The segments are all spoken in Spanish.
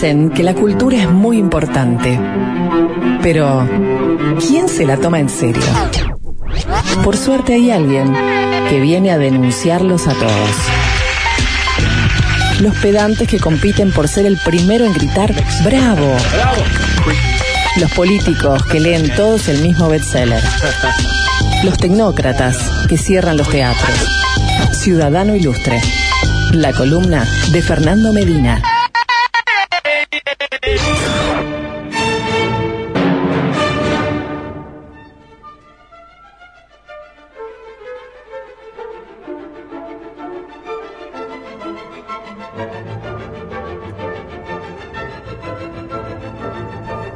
Que la cultura es muy importante, pero ¿quién se la toma en serio? Por suerte hay alguien que viene a denunciarlos a todos. Los pedantes que compiten por ser el primero en gritar ¡Bravo! Los políticos que leen todos el mismo bestseller. Los tecnócratas que cierran los teatros. Ciudadano Ilustre. La columna de Fernando Medina.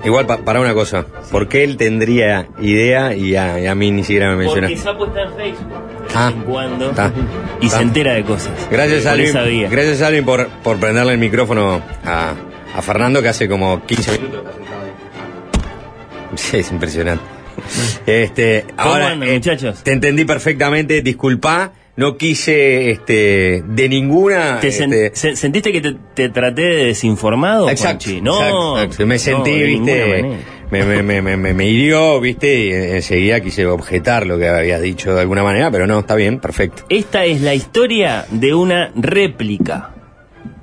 Igual, pa- para una cosa, ¿por qué él tendría idea y a, y a mí ni siquiera me menciona? Porque Sapo está en Facebook de Ah, vez en cuando está, y está. se entera de cosas. Gracias, Alvin, gracias Alvin por, por prenderle el micrófono a, a Fernando que hace como 15 minutos. Sí, es impresionante. Este, ¿Cómo ahora, andan, eh, muchachos? Te entendí perfectamente, disculpa, no quise este, de ninguna... ¿Te sen- este, se- ¿Sentiste que te, te traté de desinformado, Exacto, Juanchi? No, exacto, exacto. me no, sentí, viste, me, me, me, me, me- me hirió, viste, y enseguida quise objetar lo que habías dicho de alguna manera, pero no, está bien, perfecto. Esta es la historia de una réplica.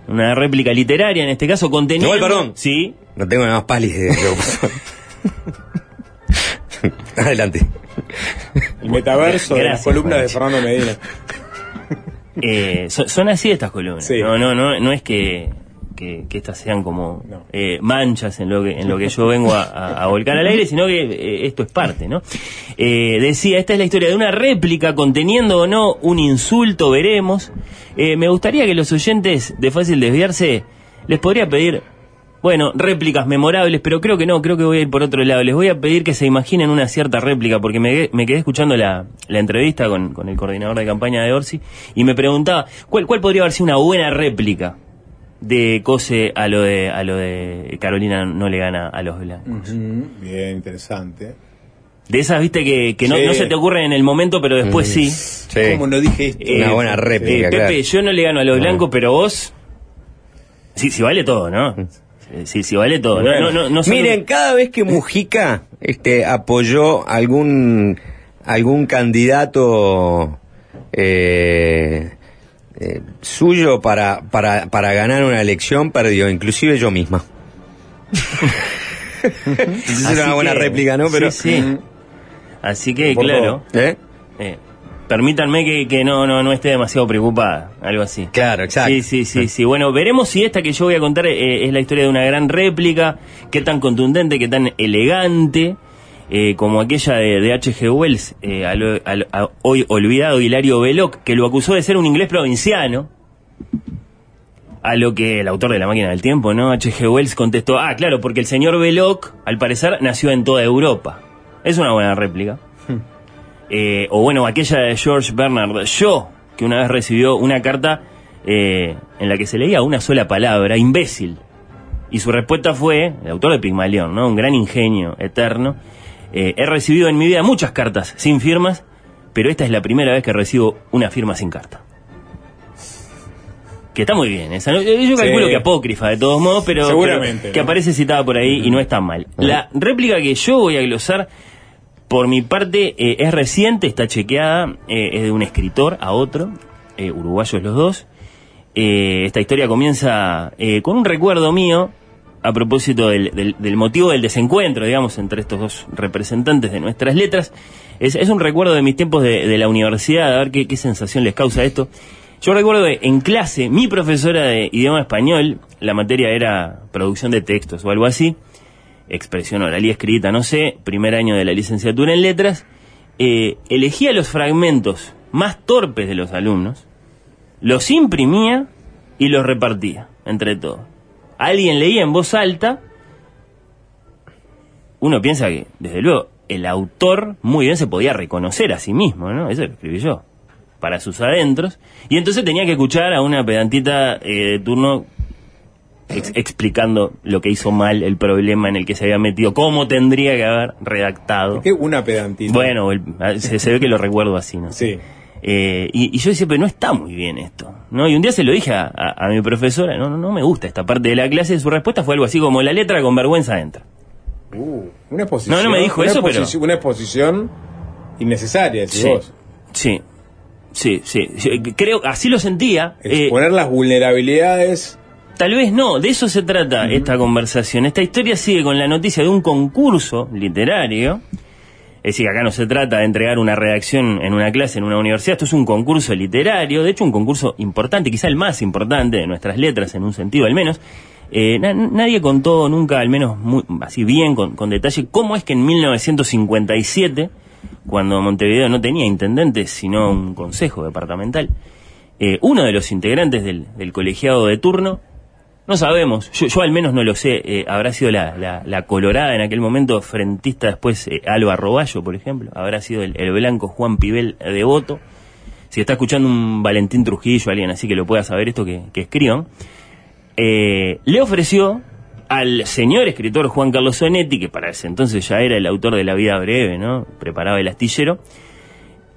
Una réplica literaria, en este caso, conteniendo... Igual, perdón. Sí. No tengo nada más pálida de Adelante. El metaverso de las Gracias, columnas de Juanchi. Fernando Medina. Eh, so- son así estas columnas. Sí. No, no, no, no es que, que, que estas sean como No. eh, manchas en lo que en lo que yo vengo a, a- a volcar al aire, sino que eh, esto es parte, ¿no? Decía, esta es la historia de una réplica conteniendo o no un insulto, veremos. Me gustaría que los oyentes de Fácil Desviarse les podría pedir bueno, réplicas memorables, pero creo que no, creo que voy a ir por otro lado. Les voy a pedir que se imaginen una cierta réplica, porque me, me quedé escuchando la, la entrevista con, con el coordinador de campaña de Orsi y me preguntaba cuál, cuál podría haber sido una buena réplica de Cose a lo de, a lo de Carolina no le gana a los blancos. Bien, interesante. De esas, viste, que, que no, Sí. no se te ocurren en el momento, pero después sí. Sí. ¿Cómo no dije esto? Una Eh, buena réplica, eh, Pepe, claro. yo no le gano a los blancos, pero vos... Sí, sí vale todo, ¿no? Sí, sí vale todo. No, Bueno. no, no, no solo- Miren, cada vez que Mujica este, apoyó algún algún candidato eh, eh, suyo para, para, para ganar una elección, perdió, inclusive yo misma. Esa es Así una buena que- réplica, ¿no? Pero, Sí, sí. Así que, claro, ¿Eh? Permítanme que, que no, no, no esté demasiado preocupada, algo así. Claro, exacto. Sí, sí, sí, sí. Bueno, veremos si esta que yo voy a contar eh, es la historia de una gran réplica, qué tan contundente, qué tan elegante, eh, como aquella de, de H.G. Wells, eh, al- al- a hoy olvidado Hilario Belloc, que lo acusó de ser un inglés provinciano. A lo que el autor de La máquina del tiempo, ¿no? H.G. Wells contestó, ah, claro, porque el señor Belloc, al parecer, nació en toda Europa. Es una buena réplica. Eh, o bueno, aquella de George Bernard Shaw, que una vez recibió una carta eh, en la que se leía una sola palabra, imbécil. Y su respuesta fue, el autor de Pigmalión, ¿no? Un gran ingenio eterno. eh, he recibido en mi vida muchas cartas sin firmas, pero esta es la primera vez que recibo una firma sin carta. Que está muy bien esa. Yo calculo que apócrifa de todos modos, pero, Seguramente, pero que ¿no? aparece citada por ahí y no está mal. La réplica que yo voy a glosar, por mi parte, eh, es reciente, está chequeada, eh, es de un escritor a otro, eh, uruguayos los dos. Eh, esta historia comienza con un recuerdo mío a propósito del, del- del motivo del desencuentro, digamos, entre estos dos representantes de nuestras letras. Es, es un recuerdo de mis tiempos de, de la universidad, a ver qué, qué sensación les causa esto. Yo recuerdo que en clase, mi profesora de idioma español, la materia era producción de textos o algo así, expresión oral y escrita, no sé, primer año de la licenciatura en letras, eh, elegía los fragmentos más torpes de los alumnos, los imprimía y los repartía entre todos. Alguien leía en voz alta, uno piensa que, desde luego, el autor muy bien se podía reconocer a sí mismo, ¿no? Eso lo escribí yo, para sus adentros, y entonces tenía que escuchar a una pedantita eh, de turno ex- explicando lo que hizo mal, el problema en el que se había metido, cómo tendría que haber redactado. ¿Qué? Una pedantita. Bueno, el- se, se ve que lo recuerdo así, ¿no? Sí. Eh, y, y yo decía, pero no está muy bien esto. ¿no? Y un día se lo dije a, a- a mi profesora, no, no, no me gusta esta parte de la clase, su respuesta fue algo así como la letra con vergüenza entra. Uh, una exposición. No, no me dijo eso, pero- Una exposición innecesaria, Sí, vos. sí, sí, sí, sí, creo, así lo sentía. eh, Exponer las vulnerabilidades. Tal vez no, de eso se trata esta conversación. Esta historia sigue con la noticia de un concurso literario. Es decir, acá no se trata de entregar una redacción en una clase en una universidad, esto es un concurso literario, de hecho un concurso importante, quizá el más importante de nuestras letras, en un sentido al menos. Eh, na- nadie contó nunca, al menos muy, así bien, con, con detalle, cómo es que en 1957, cuando Montevideo no tenía intendente, sino un consejo departamental, eh, uno de los integrantes del, del colegiado de turno no sabemos, yo, al menos no lo sé, eh, habrá sido la, la- colorada en aquel momento, frentista después eh, Alba Roballo, por ejemplo, habrá sido el, blanco Juan Pibel de Voto, si está escuchando un Valentín Trujillo, alguien así que lo pueda saber esto, que, que eh, le ofreció al señor escritor Juan Carlos Sonetti, que para ese entonces ya era el autor de La vida breve, ¿no? Preparaba el astillero,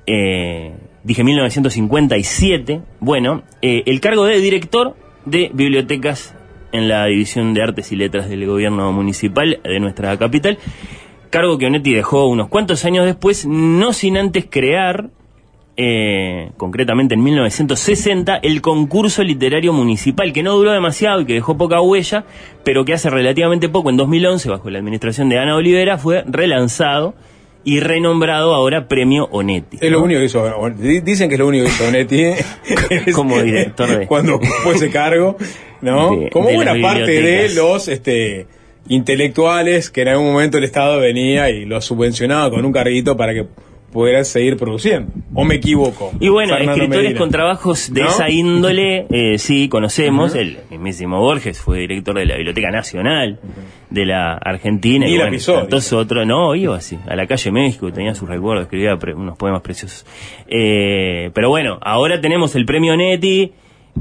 eh, dije 1957, bueno, el cargo de director de bibliotecas en la División de Artes y Letras del Gobierno Municipal de nuestra capital, cargo que Onetti dejó unos cuantos años después, no sin antes crear, eh, concretamente en 1960, el concurso literario municipal, que no duró demasiado y que dejó poca huella, pero que hace relativamente poco, en 2011, bajo la administración de Ana Olivera, fue relanzado y renombrado ahora Premio Onetti. Es lo único que hizo. di- Dicen que es lo único que hizo Onetti. Es- Como director de- Cuando fue ese cargo, ¿no? De- Como de buena parte de los este, intelectuales que en algún momento el Estado venía y los subvencionaba con un carguito para que pudieran seguir produciendo. ¿O me equivoco? Y bueno, Fernando escritores Medina. con trabajos de ¿No? esa índole, eh, sí, conocemos. El mismísimo Borges fue director de la Biblioteca Nacional de la Argentina. Y Y, la bueno, pisó, tantos otros, no, iba así, a la calle México, tenía sus recuerdos, escribía pre- unos poemas preciosos. Eh, pero bueno, ahora tenemos el premio Neti,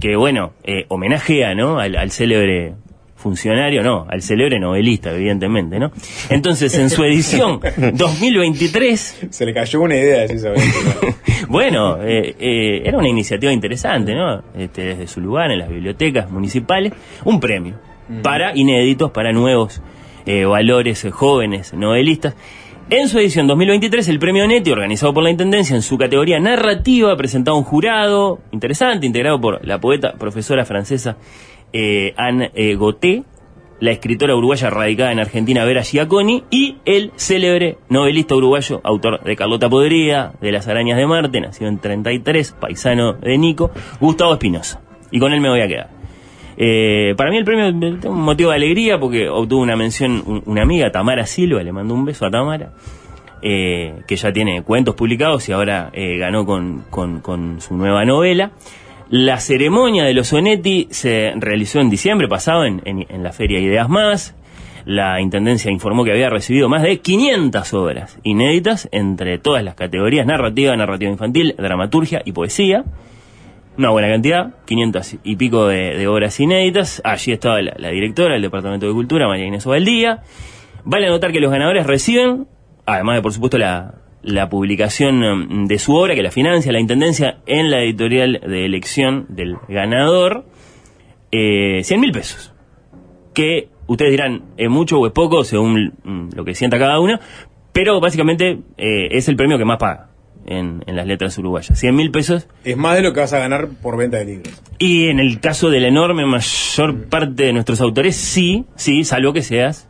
que bueno, eh, homenajea, ¿no? Al, al célebre funcionario, no, al célebre novelista, evidentemente, ¿no? Entonces, en su edición 2023, Se le cayó una idea, sabes. bueno, eh, eh, era una iniciativa interesante, ¿no? Este, desde su lugar en las bibliotecas municipales, un premio para inéditos, para nuevos eh, valores jóvenes novelistas. En su edición 2023, el premio Neti, organizado por la Intendencia en su categoría narrativa, presentaba un jurado interesante, integrado por la poeta profesora francesa eh, Anne eh, Gauthier, la escritora uruguaya radicada en Argentina Vera Giaconi y el célebre novelista uruguayo, autor de Carlota Podrida, de Las Arañas de Marte, nacido en 33, paisano de Nico, Gustavo Espinosa. Y con él me voy a quedar. Eh, para mí el premio es un motivo de alegría porque obtuvo una mención un- una amiga, Tamara Silva, le mando un beso a Tamara, que ya tiene cuentos publicados y ahora ganó con- con su nueva novela. La ceremonia de los Sonetti se realizó en diciembre pasado en, en- la Feria Ideas Más. La Intendencia informó que había recibido más de 500 obras inéditas entre todas las categorías narrativa, narrativa infantil, dramaturgia y poesía. Una buena cantidad, 500 y pico de, de obras inéditas. Allí estaba la, la directora del Departamento de Cultura, María Inés Ovaldía. Vale anotar que los ganadores reciben, además de por supuesto la, la publicación mm, de su obra, que la financia la Intendencia en la editorial de elección del ganador, eh, 100 mil pesos. Que ustedes dirán, ¿es mucho o es poco según mm, lo que sienta cada uno? Pero básicamente eh, es el premio que más paga en, en las letras uruguayas. 100 mil pesos Es más de lo que vas a ganar por venta de libros. y en el caso de la enorme mayor parte de nuestros autores, sí, sí, salvo que seas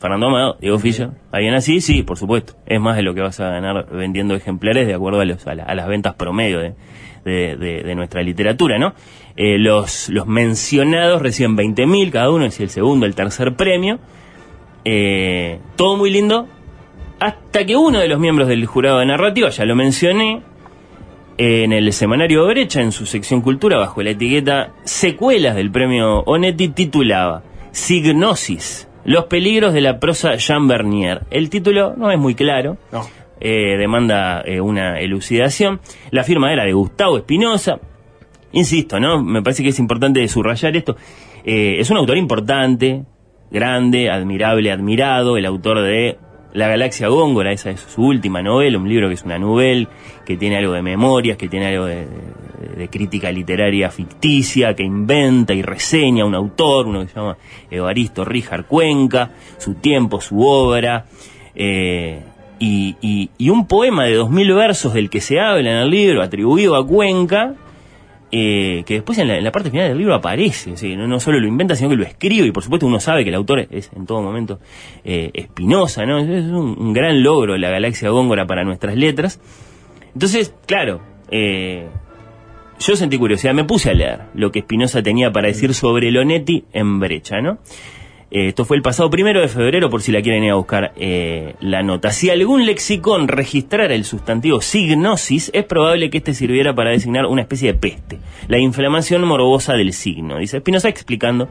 Fernando Amado, Diego Fischer, alguien así, sí, por supuesto. Es más de lo que vas a ganar vendiendo ejemplares de acuerdo a, los, a, la- a las ventas promedio de, de- de- de nuestra literatura, ¿no? Eh, los, los mencionados reciben 20.000 cada uno, es el segundo, el tercer premio. Eh, todo muy lindo, hasta que uno de los miembros del jurado de narrativa, ya lo mencioné, en el semanario Brecha, en su sección Cultura, bajo la etiqueta Secuelas del premio Onetti, titulaba Signosis, los peligros de la prosa Jean Bernier. El título no es muy claro, No. eh, demanda eh, una elucidación. La firma era de Gustavo Espinosa. Insisto, ¿no? Me parece que es importante subrayar esto. Eh, es un autor importante, grande, admirable, admirado, el autor de La Galaxia Góngora, esa es su última novela, un libro que es una novela, que tiene algo de memorias, que tiene algo de, de- de crítica literaria ficticia que inventa y reseña un autor, uno que se llama Evaristo Ríjar Cuenca, su tiempo, su obra, eh, y, y- un poema de dos mil versos del que se habla en el libro, atribuido a Cuenca, eh, que después en la, parte final del libro aparece, no, no solo lo inventa, sino que lo escribe, y por supuesto uno sabe que el autor es en todo momento eh, Espinosa, ¿no? Es, un gran logro la galaxia Góngora para nuestras letras. Entonces, claro, eh, yo sentí curiosidad, me puse a leer lo que Espinosa tenía para decir sobre Lonetti en brecha, ¿no? Eh, esto fue el pasado primero de febrero, por si la quieren ir a buscar eh, la nota. Si algún lexicón registrara el sustantivo signosis, es probable que este sirviera para designar una especie de peste, la inflamación morbosa del signo. Dice Espinosa explicando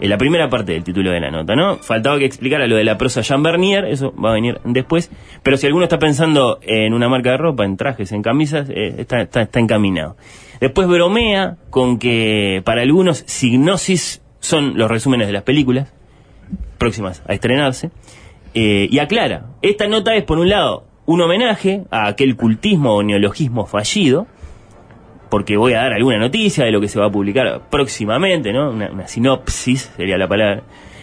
eh, la primera parte del título de la nota, ¿no? Faltaba que explicara lo de la prosa Jean Bernier, eso va a venir después. Pero si alguno está pensando en una marca de ropa, en trajes, en camisas, eh, está encaminado. Después bromea con que para algunos signosis son los resúmenes de las películas próximas a estrenarse. Eh, y aclara, esta nota es por un lado un homenaje a aquel cultismo o neologismo fallido, porque voy a dar alguna noticia de lo que se va a publicar próximamente, ¿no? Una, sinopsis sería la palabra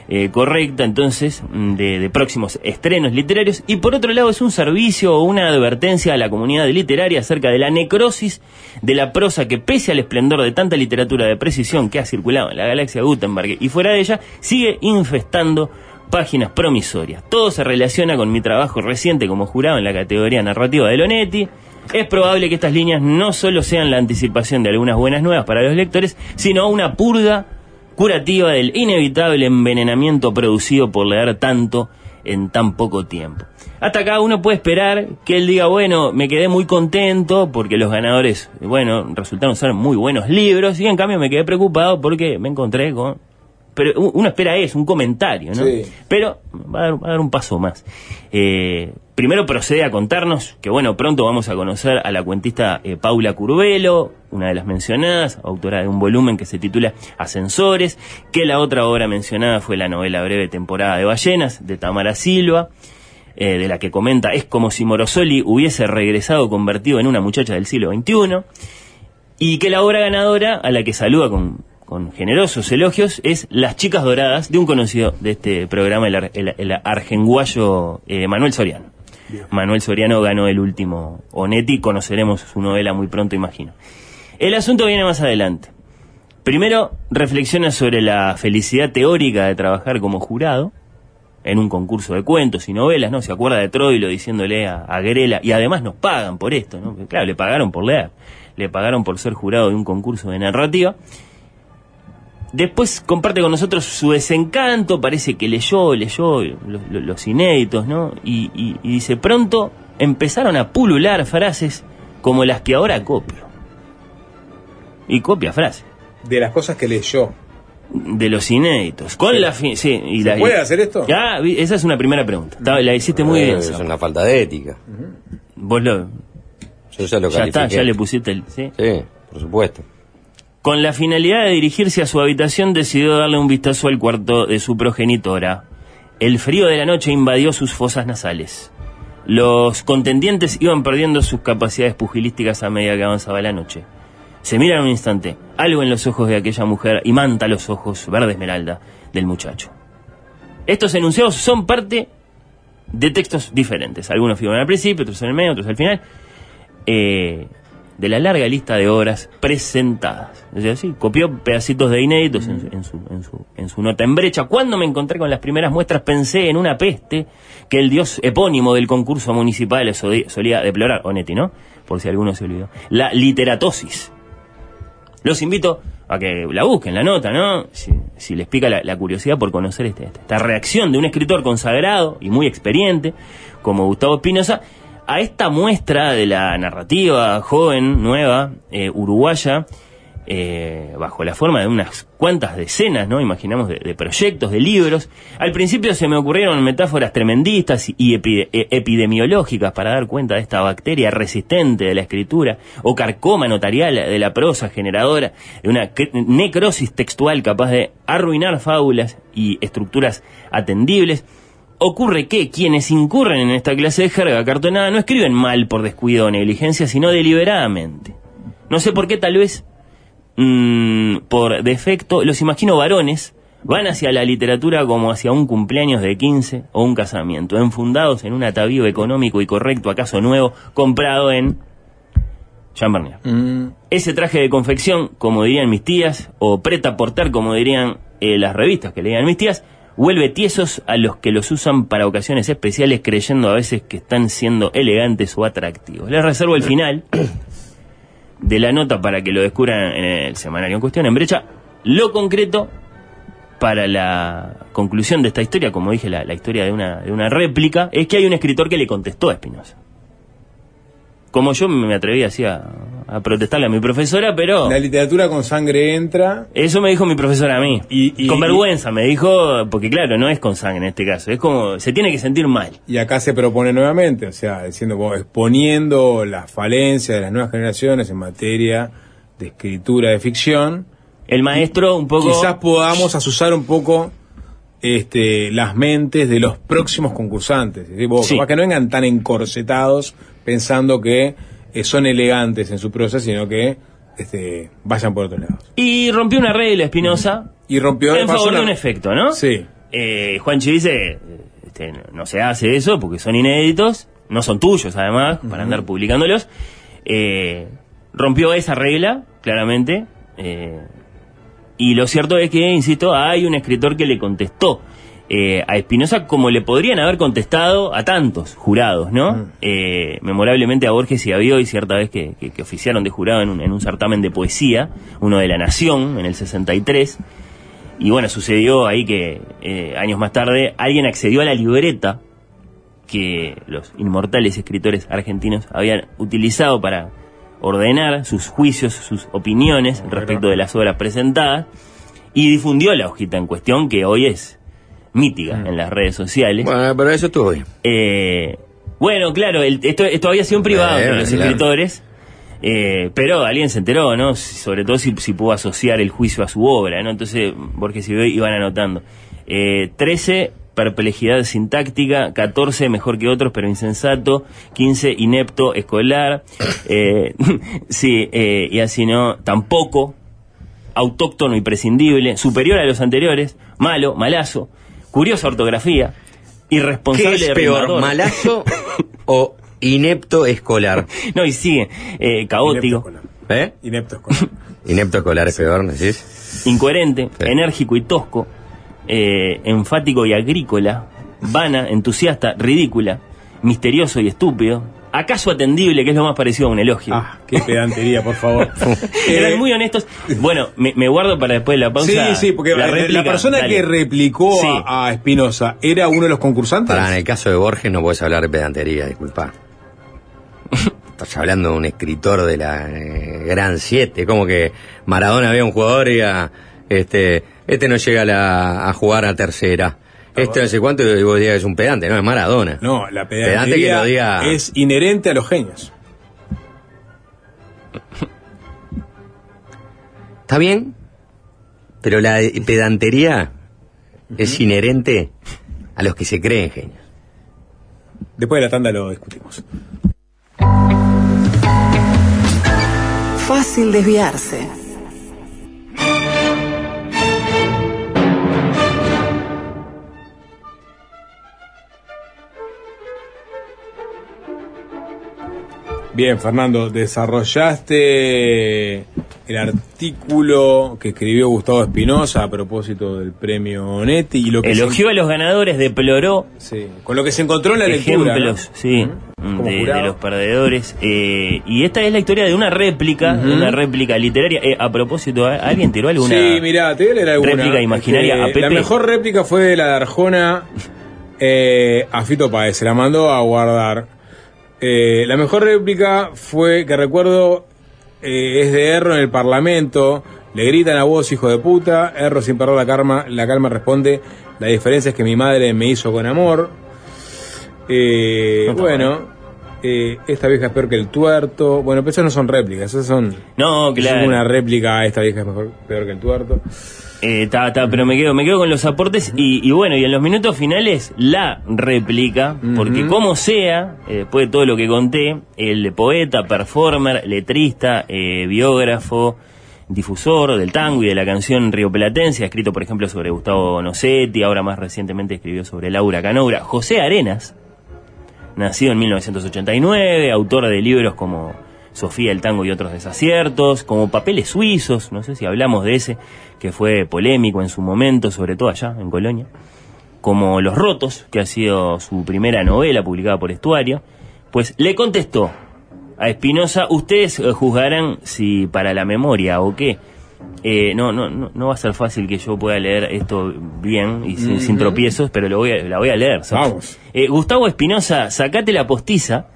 eh, correcta, entonces, mm, de, de próximos estrenos literarios. Y por otro lado es un servicio o una advertencia a la comunidad literaria acerca de la necrosis de la prosa que pese al esplendor de tanta literatura de precisión que ha circulado en la galaxia Gutenberg y fuera de ella, sigue infestando páginas promisorias. Todo se relaciona con mi trabajo reciente como jurado en la categoría narrativa de Lonetti. Es probable que estas líneas no solo sean la anticipación de algunas buenas nuevas para los lectores, sino una purga curativa del inevitable envenenamiento producido por leer tanto en tan poco tiempo. Hasta acá uno puede esperar que él diga, bueno, me quedé muy contento porque los ganadores, bueno, resultaron ser muy buenos libros y en cambio me quedé preocupado porque me encontré con pero uno espera eso, un comentario, ¿no? Sí. Pero va a, dar, va a dar un paso más. Eh, primero procede a contarnos que, bueno, pronto vamos a conocer a la cuentista eh, Paula Curvelo, una de las mencionadas, autora de un volumen que se titula Ascensores, que la otra obra mencionada fue la novela breve Temporada de Ballenas, de Tamara Silva, eh, de la que comenta, es como si Morosoli hubiese regresado convertido en una muchacha del siglo XXI, y que la obra ganadora, a la que saluda con, con generosos elogios, es Las Chicas Doradas, de un conocido de este programa, el, el- el argenguayo eh, Manuel Soriano. Manuel Soriano ganó el último Onetti, conoceremos su novela muy pronto, imagino. El asunto viene más adelante. Primero, reflexiona sobre la felicidad teórica de trabajar como jurado en un concurso de cuentos y novelas, ¿no? Se acuerda de Troilo diciéndole a, a Grela, y además nos pagan por esto, ¿no? Porque, claro, le pagaron por leer, le pagaron por ser jurado de un concurso de narrativa. Después comparte con nosotros su desencanto, parece que leyó, leyó los, los- los inéditos, ¿no? Y, y- y dice, pronto empezaron a pulular frases como las que ahora copio. Y copia frases De las cosas que leyó. de los inéditos. Con Sí. la fin, sí, y ¿Se la- puede hacer esto? Ya, esa es una primera pregunta. La hiciste muy Eh, bien. Es una falta de ética. Vos lo, Yo ya lo ya está, ya le pusiste el, ¿sí? Sí, por supuesto. Con la finalidad de dirigirse a su habitación, decidió darle un vistazo al cuarto de su progenitora. El frío de la noche invadió sus fosas nasales. Los contendientes iban perdiendo sus capacidades pugilísticas a medida que avanzaba la noche. Se miran un instante, algo en los ojos de aquella mujer imanta los ojos verde esmeralda del muchacho. Estos enunciados son parte de textos diferentes. Algunos figuran al principio, otros en el medio, otros al final. Eh, de la larga lista de obras presentadas. Es decir, copió pedacitos de inéditos en, su- en su, en, su, nota en brecha. Cuando me encontré con las primeras muestras pensé en una peste que el dios epónimo del concurso municipal solía deplorar, Onetti, ¿no? Por si alguno se olvidó. La literatosis. Los invito a que la busquen, la nota, ¿no? Si, les pica la, curiosidad por conocer este- esta reacción de un escritor consagrado y muy experiente, como Gustavo Espinosa, a esta muestra de la narrativa joven, nueva, eh, uruguaya, eh, bajo la forma de unas cuantas decenas, ¿no? Imaginamos de, de proyectos, de libros. Al principio se me ocurrieron metáforas tremendistas y e- epidemiológicas para dar cuenta de esta bacteria resistente de la escritura o carcoma notarial de la prosa generadora de una necrosis textual capaz de arruinar fábulas y estructuras atendibles. Ocurre que quienes incurren en esta clase de jerga cartonada no escriben mal por descuido o negligencia, sino deliberadamente. No sé por qué, tal vez mm, por defecto, los imagino varones, van hacia la literatura como hacia un cumpleaños de 15 o un casamiento, enfundados en un atavío económico y correcto, acaso nuevo, comprado en Jean Bernier. Mm, Ese traje de confección, como dirían mis tías, o preta porter, como dirían eh, las revistas que leían mis tías, vuelve tiesos a los que los usan para ocasiones especiales, creyendo a veces que están siendo elegantes o atractivos. Les reservo el final de la nota para que lo descubran en el semanario en cuestión, en brecha. Lo concreto para la conclusión de esta historia, como dije, la, historia de una, de una réplica, es que hay un escritor que le contestó a Espinosa. Como yo me atreví así a, a protestarle a mi profesora, pero... La literatura con sangre entra. Eso me dijo mi profesora a mí. Y- y- con vergüenza me dijo, porque claro, no es con sangre en este caso, es como, se tiene que sentir mal. Y acá se propone nuevamente, o sea, diciendo, exponiendo las falencias de las nuevas generaciones en materia de escritura de ficción. El maestro un poco... Quizás podamos asusar un poco este, las mentes de los próximos concursantes. Vos, Sí. capaz que no vengan tan encorsetados pensando que eh, son elegantes en su prosa, sino que este, vayan por otro lado. Y rompió una regla Espinosa Y rompió en favor de una- un efecto, ¿no? Sí. Eh, Juanchi dice, este, no- no se hace eso porque son inéditos, no son tuyos además, para andar publicándolos. Eh, rompió esa regla, claramente. eh, y lo cierto es que, insisto, hay un escritor que le contestó eh, a Espinosa como le podrían haber contestado a tantos jurados, ¿no? Eh, memorablemente a Borges y a Bioy, cierta vez que, que- que oficiaron de jurado en un, en un certamen de poesía, uno de La Nación, en el 63. Y bueno, sucedió ahí que eh, años más tarde alguien accedió a la libreta que los inmortales escritores argentinos habían utilizado para ordenar sus juicios, sus opiniones respecto de las obras presentadas y difundió la hojita en cuestión que hoy es mítica en las redes sociales. Bueno, pero eso estuvo bien. Eh, bueno, claro, el- esto, esto había sido en privado entre los claro. escritores, eh, pero alguien se enteró, ¿no? Sobre todo si, si pudo asociar el juicio a su obra, ¿no? Entonces, Borges y Bioy iban anotando. Eh, 13, perplejidad sintáctica, 14, mejor que otros, pero insensato, 15, inepto, escolar, eh, sí, eh, y así no, tampoco, autóctono y prescindible, superior a los anteriores, malo, malazo, curiosa ortografía, ¿Qué irresponsable es de peor, rimador. malazo o inepto escolar? No, y sigue, eh, Inepto caótico, escolar. ¿Eh? Inepto escolar. Inepto escolar es peor, ¿decís? incoherente, Sí. enérgico y tosco, eh, enfático y agrícola, vana, entusiasta, ridícula, misterioso y estúpido, acaso atendible, que es lo más parecido a un elogio. Ah, qué pedantería, por favor. Eran muy honestos. Bueno, me, me guardo para después de la pausa. Sí, sí, porque la, réplica. persona Dale. que replicó Sí. a, a Espinosa era uno de los concursantes. Para, en el caso de Borges no puedes hablar de pedantería, disculpa. Estás hablando de un escritor de la eh, Gran Siete, como que Maradona ve a un jugador y diga, este, este no llega a, la- a jugar a tercera. Este no sé cuánto y vos digas que es un pedante, no, es Maradona. No, la Pedante lo diga- es inherente a los genios. Está bien, pero la pedantería es inherente a los que se creen genios. Después de la tanda lo discutimos. Fácil desviarse. Bien, Fernando, desarrollaste el artículo que escribió Gustavo Espinosa a propósito del premio Onetti y lo que Elogió a los ganadores, deploró sí, con lo que se encontró en la lectura. ejemplos, ¿no? sí, Como de, los perdedores. Eh, y esta es la historia de una réplica, de una réplica literaria. Eh, a propósito, ¿a- ¿alguien tiró alguna? Sí, mirá, te voy a leer alguna. réplica imaginaria Este, a Pepe? La mejor réplica fue la de Arjona eh, a Fito Páez, se la mandó a guardar. Eh, la mejor réplica fue, que recuerdo, eh, es de Erro en el Parlamento. Le gritan a vos, hijo de puta. Erro sin perder la calma, la calma responde, la diferencia es que mi madre me hizo con amor. Eh, No bueno, eh, esta vieja es peor que el tuerto. Bueno, pero esas no son réplicas, esas son. No, es claro. una réplica, esta vieja es mejor, peor que el tuerto. Eh, ta, ta, pero me quedo, me quedo con los aportes y, y bueno, y en los minutos finales la réplica, porque como sea, eh, después de todo lo que conté, el poeta, performer, letrista, eh, biógrafo, difusor del tango y de la canción rioplatense, ha escrito por ejemplo sobre Gustavo Nocetti, ahora más recientemente escribió sobre Laura Canoura, José Arenas, nacido en 1989, autor de libros como Sofía el Tango y otros desaciertos, como Papeles Suizos, no sé si hablamos de ese, que fue polémico en su momento, sobre todo allá en Colonia, como Los Rotos, que ha sido su primera novela publicada por Estuario, pues le contestó a Espinosa, ustedes eh, juzgarán si para la memoria o qué. Eh, no, no, no, no va a ser fácil que yo pueda leer esto bien y sin, sin tropiezos, pero lo voy a, la voy a leer. ¿sabes? Vamos. Eh, Gustavo Espinosa, sacate la postiza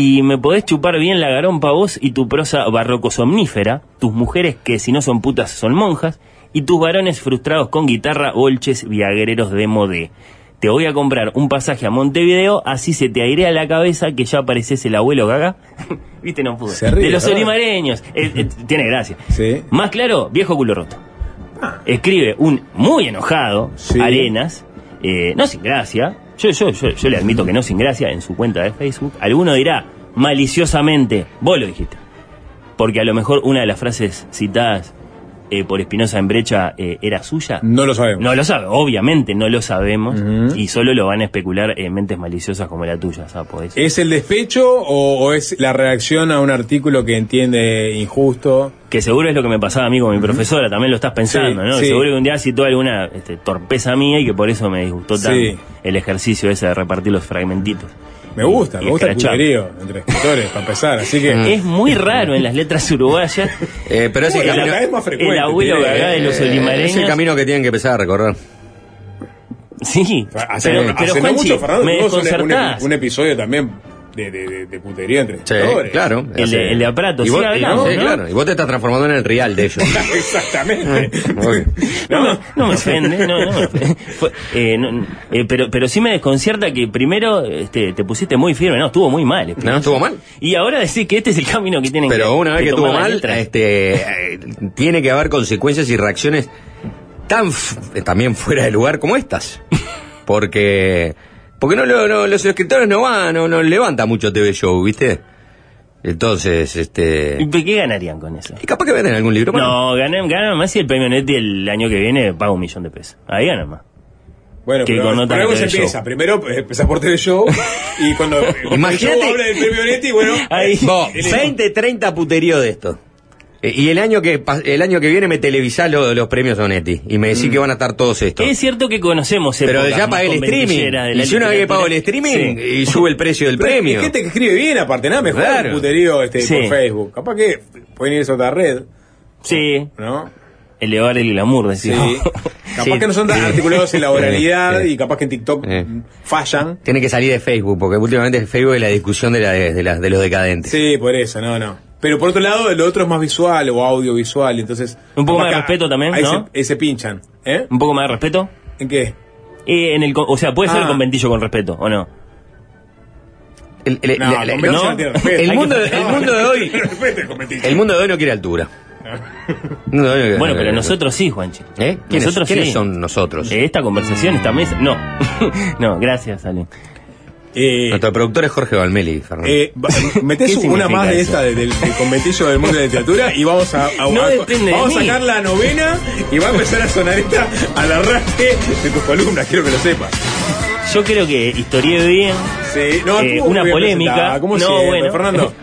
y me podés chupar bien la garompa vos y tu prosa barroco somnífera, tus mujeres que si no son putas son monjas, y tus varones frustrados con guitarra, bolches, viaguereros de modé. Te voy a comprar un pasaje a Montevideo, así se te airea la cabeza que ya pareces el abuelo gaga. Viste, no pude. Se ríe, de los ¿verdad? olimareños. Eh, eh, tiene gracia. Sí. Más claro, viejo culo roto. Escribe un muy enojado, Sí. Arenas, eh, no sin gracia. Yo, yo, yo, yo le admito que no sin gracia en su cuenta de Facebook. Alguno dirá maliciosamente, vos lo dijiste. Porque a lo mejor una de las frases citadas eh, por Espinosa en Brecha eh, era suya. No lo sabemos. No lo sabe, obviamente no lo sabemos. Y solo lo van a especular eh, mentes maliciosas como la tuya, Sapo. Es- ¿Es el despecho o, o es la reacción a un artículo que entiende injusto? Que seguro es lo que me pasaba a mí con mi profesora, también lo estás pensando, Sí, ¿no? sí. Seguro que un día citó alguna este, torpeza mía y que por eso me disgustó tanto el ejercicio ese de repartir los fragmentitos. Me gusta, Y- me y gusta el escrachar. puterío entre escritores, para empezar. Así que. Es muy raro en las letras uruguayas. Eh, pero es el, camino, más frecuente. el abuelo tiene, Gagá de los eh, olimareños. es el camino que tienen que empezar a recorrer. Sí, Hace, pero, hace pero no Juanchi, mucho, Fernando, me un, un episodio también de, de, de, de putería entre Sí, claro. El de- el de Aprato, y sí vos, hablamos, sí, ¿no? claro. Y vos te estás transformando en el real de ellos. Exactamente. Obvio. No, me, no me ofende, no, no me ofende. Fue- eh, no, eh, pero, pero sí me desconcierta que primero este, te pusiste muy firme, no, estuvo muy mal. Espinosa. No, estuvo mal. Y ahora decís que este es el camino que tienen que Pero una vez que tomar estuvo mal, este, eh, tiene que haber consecuencias y reacciones tan eh, también fuera de lugar como estas. Porque porque no, lo- no, los escritores no van, no, no levanta mucho TV Show, ¿viste? Entonces, este... ¿Y ¿Qué ganarían con eso? Y capaz que venden algún libro. bueno. No, ganan, ganan más si el premio Netti el año que viene paga un millón de pesos. Ahí ganan más. Bueno, Que pero por algo se empieza. Show. Primero eh, empezás por TV Show y cuando Imagínate- Show habla del premio Netti, bueno, el- 20, 30 puterío de esto. Eh, Y el año que el año que viene me televisás lo- los premios Onetti y me decís que van a estar todos estos. Es cierto que conocemos Pero épocas ya pagué el streaming. de Y si una vez que pago el streaming Sí. y sube el precio del Pero premio. Hay gente que escribe bien, aparte, nada mejor Claro. el puterío este, Sí. por Facebook. Capaz que pueden irse a otra red, Sí, ¿no? elevar el glamour, Sí. decía. capaz Sí. que no son tan Sí. articulados en la oralidad Sí. y capaz que en TikTok Sí. fallan. Tiene que salir de Facebook, porque últimamente Facebook es la discusión de, la, de, la- de los decadentes. Sí, por eso, no, no. Pero por otro lado, lo otro es más visual o audiovisual, entonces... Un poco más de respeto también, ahí ¿no? se, ahí se pinchan, ¿eh? Un poco más de respeto. ¿En qué? Eh, en el, o sea, puede ser Ah. conventillo con respeto, ¿o no? El, el- No, la- el mundo, el de hoy, el el mundo de hoy no quiere altura. El no- Bueno, pero nosotros sí, Juanchi. ¿Eh? ¿Quiénes, Nosotros quiénes sí. son nosotros? Esta conversación, esta mesa. No. no, gracias, Ale. Eh, Nuestro productor es Jorge Valmeli, Fernando. Eh, metés ¿Qué una más de esta de- del, del conventillo del mundo de la literatura y vamos a, a- No a- depende de vamos a mí. sacar la novena y va a empezar a sonar esta al arranque de tus columnas, quiero que lo sepas. Yo creo que historié bien. Sí, no, Eh, una polémica. como No, siempre, bueno. Fernando.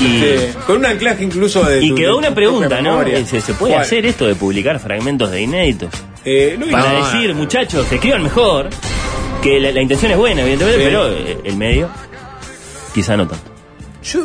Y, Sí, con un anclaje incluso de y tu- quedó una pregunta, ¿no? Eh, ¿Se, se puede ¿Cuál? hacer esto de publicar fragmentos de inéditos? Eh, no, Para No, decir, muchachos, escriban mejor. Que la, la intención es buena, evidentemente, Sí. pero eh, el medio, quizá no tanto. yo-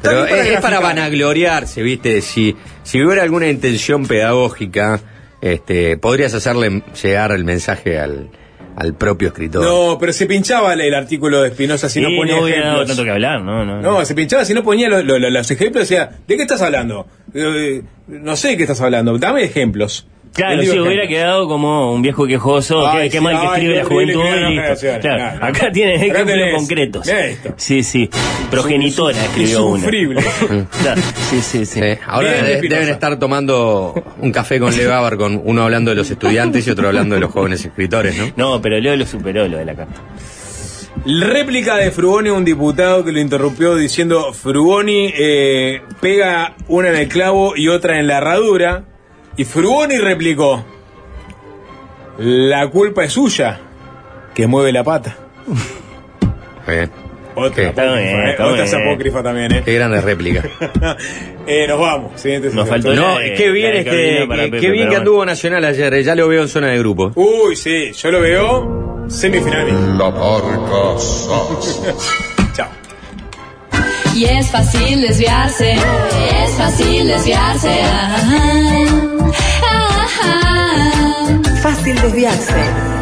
Pero también es, es para vanagloriarse, ¿viste? Si, si hubiera alguna intención pedagógica, este, podrías hacerle llegar el mensaje al, al propio escritor. No, pero se pinchaba el, el artículo de Espinosa si no ponía no ejemplos. tanto que hablar, ¿no? No, No, se pinchaba si no ponía lo- lo- lo- los ejemplos, decía, ¿de qué estás hablando? Eh, no sé de qué estás hablando, dame ejemplos. Claro, sí, hubiera quedado como un viejo quejoso, Ay, qué, qué sí, mal que ay, escribe la juventud. qué y buenas listo. Claro, No, no. acá tienes Acá ejemplos tenés, concretos. esto. Sí, sí. Progenitora escribió una. Claro, sí, sí, sí. Ahora de- deben estar tomando un café con Leo Gabar, con uno hablando de los estudiantes y otro hablando de los jóvenes escritores, ¿no? No, pero Leo lo superó lo de la carta. Réplica de Frugoni, un diputado que lo interrumpió diciendo Frugoni eh, pega una en el clavo y otra en la herradura. Y Frugoni replicó, la culpa es suya, que mueve la pata. Bien. Otra, Está apócrifa, bien, eh, está otra es bien. apócrifa también, ¿eh? Qué grande réplica. Eh, Nos vamos, siguiente Nos faltó No, de- qué bien, este, para qué, Pepe, qué bien que bueno. anduvo Nacional ayer, eh, ya lo veo en zona de grupo. Uy, sí, yo lo veo semifinal. La. Chao. Y es fácil desviarse, es fácil desviarse. Fácil desviarse.